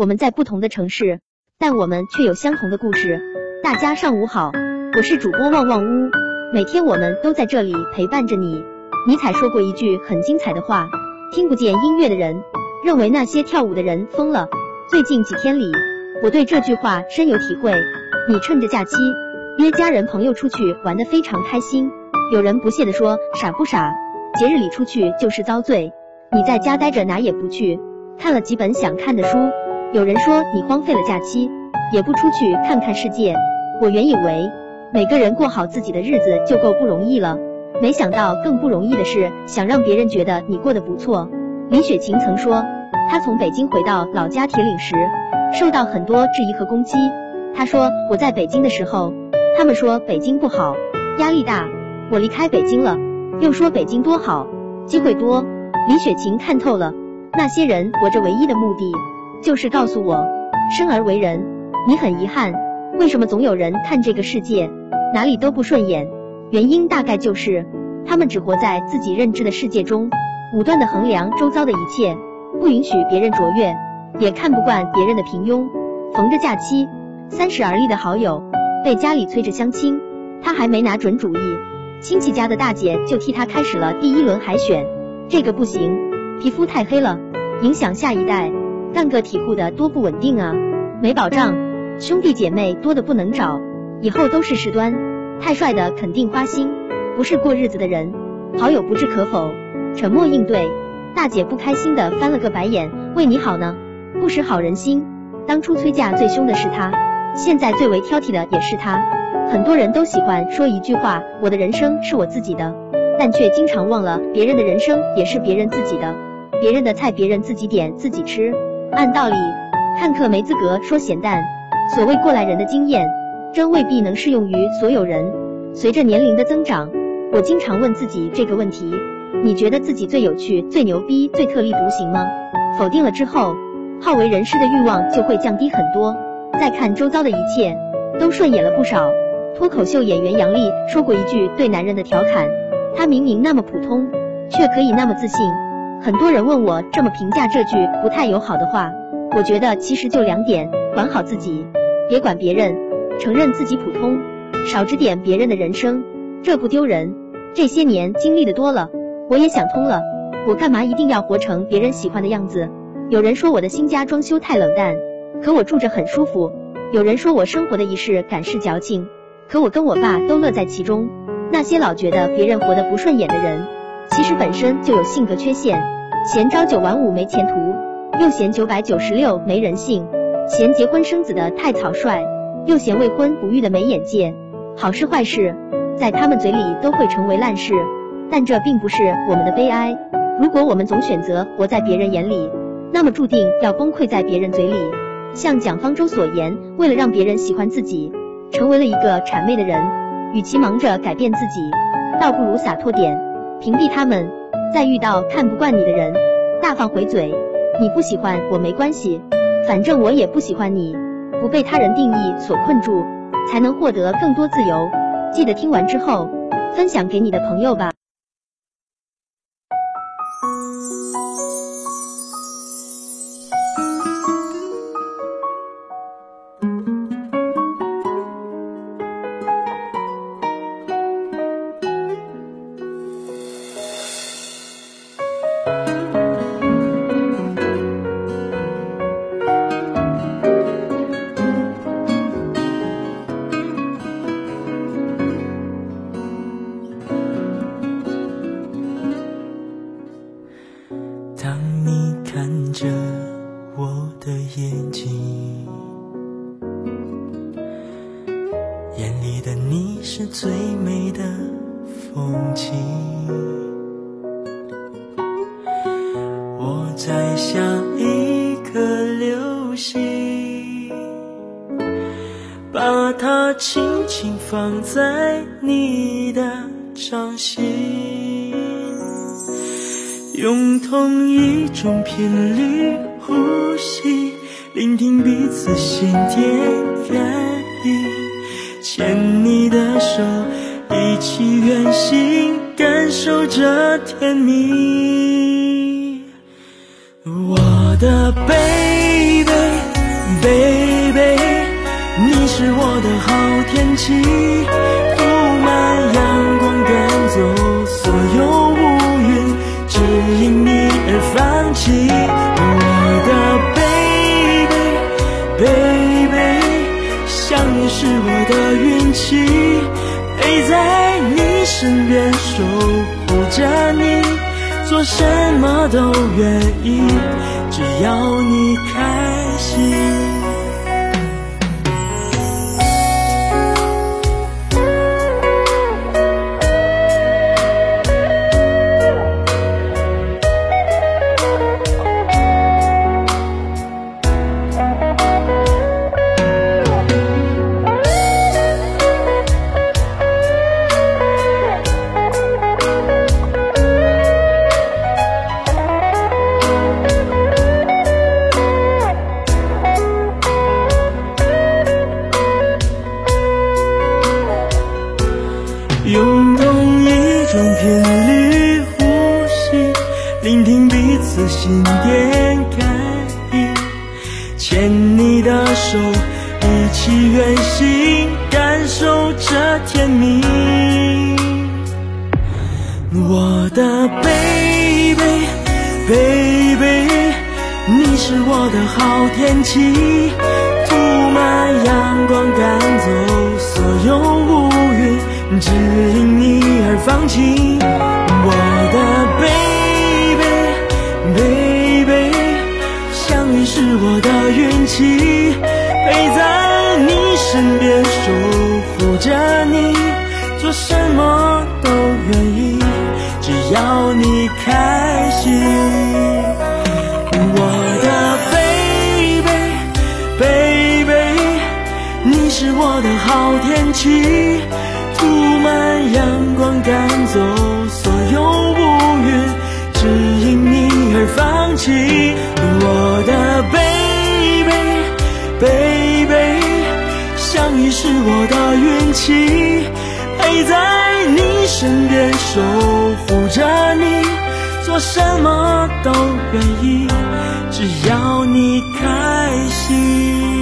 我们在不同的城市，但我们却有相同的故事。大家上午好，我是主播旺旺屋，每天我们都在这里陪伴着你。尼采说过一句很精彩的话：听不见音乐的人认为那些跳舞的人疯了。最近几天里，我对这句话深有体会。你趁着假期约家人朋友出去玩得非常开心，有人不屑地说傻不傻？节日里出去就是遭罪。你在家待着哪也不去，看了几本想看的书。有人说你荒废了假期，也不出去看看世界。我原以为每个人过好自己的日子就够不容易了，没想到更不容易的是想让别人觉得你过得不错。李雪琴曾说，她从北京回到老家铁岭时，受到很多质疑和攻击。她说我在北京的时候，他们说北京不好，压力大。我离开北京了，又说北京多好，机会多。李雪琴看透了，那些人活着唯一的目的。就是告诉我，生而为人，你很遗憾，为什么总有人看这个世界哪里都不顺眼？原因大概就是，他们只活在自己认知的世界中，武断的衡量周遭的一切，不允许别人卓越，也看不惯别人的平庸。逢着假期，三十而立的好友被家里催着相亲，他还没拿准主意，亲戚家的大姐就替他开始了第一轮海选。这个不行，皮肤太黑了，影响下一代。干个体户的多不稳定啊，没保障，兄弟姐妹多的不能找，以后都是事端。太帅的肯定花心，不是过日子的人。好友不置可否，沉默应对。大姐不开心的翻了个白眼，为你好呢，不识好人心。当初催嫁最凶的是他，现在最为挑剔的也是他。很多人都喜欢说一句话，我的人生是我自己的，但却经常忘了别人的人生也是别人自己的，别人的菜别人自己点自己吃。按道理，看客没资格说咸淡。所谓过来人的经验，真未必能适用于所有人。随着年龄的增长，我经常问自己这个问题：你觉得自己最有趣、最牛逼、最特立独行吗？否定了之后，好为人师的欲望就会降低很多。再看周遭的一切，都顺眼了不少。脱口秀演员杨笠说过一句对男人的调侃：他明明那么普通，却可以那么自信。很多人问我这么评价这句不太友好的话，我觉得其实就两点：管好自己，别管别人，承认自己普通，少指点别人的人生，这不丢人。这些年经历的多了，我也想通了，我干嘛一定要活成别人喜欢的样子？有人说我的新家装修太冷淡，可我住着很舒服；有人说我生活的仪式感是矫情，可我跟我爸都乐在其中。那些老觉得别人活得不顺眼的人。其实本身就有性格缺陷，嫌朝九晚五没前途，又嫌九百九十六没人性，嫌结婚生子的太草率，又嫌未婚不育的没眼界。好事坏事，在他们嘴里都会成为烂事，但这并不是我们的悲哀。如果我们总选择活在别人眼里，那么注定要崩溃在别人嘴里。像蒋方舟所言，为了让别人喜欢自己，成为了一个谄媚的人，与其忙着改变自己，倒不如洒脱点。屏蔽他们，再遇到看不惯你的人，大方回嘴。你不喜欢我没关系，反正我也不喜欢你。不被他人定义所困住，才能获得更多自由。记得听完之后，分享给你的朋友吧。眼里的你是最美的风景，我在像一颗流星，把它轻轻放在你的掌心，用同一种频率呼吸，聆听彼此心电感应，牵你的手，一起远行，感受着甜蜜。我的 baby，baby，你是我的好天气。，baby，想你是我的运气，陪在你身边守护着你，做什么都愿意，只要你开心。的手，一起远行，感受这甜蜜。我的 baby baby，你是我的好天气，涂满阳光，赶走所有乌云。只因你而放晴，是我的运气，陪在你身边守护着你，做什么都愿意，只要你开心。我的 baby，baby，你是我的好天气。涂满阳光，赶走所有乌云，只因你而放弃。我 baby baby 想你是我的运气陪在你身边守护着你做什么都愿意只要你开心。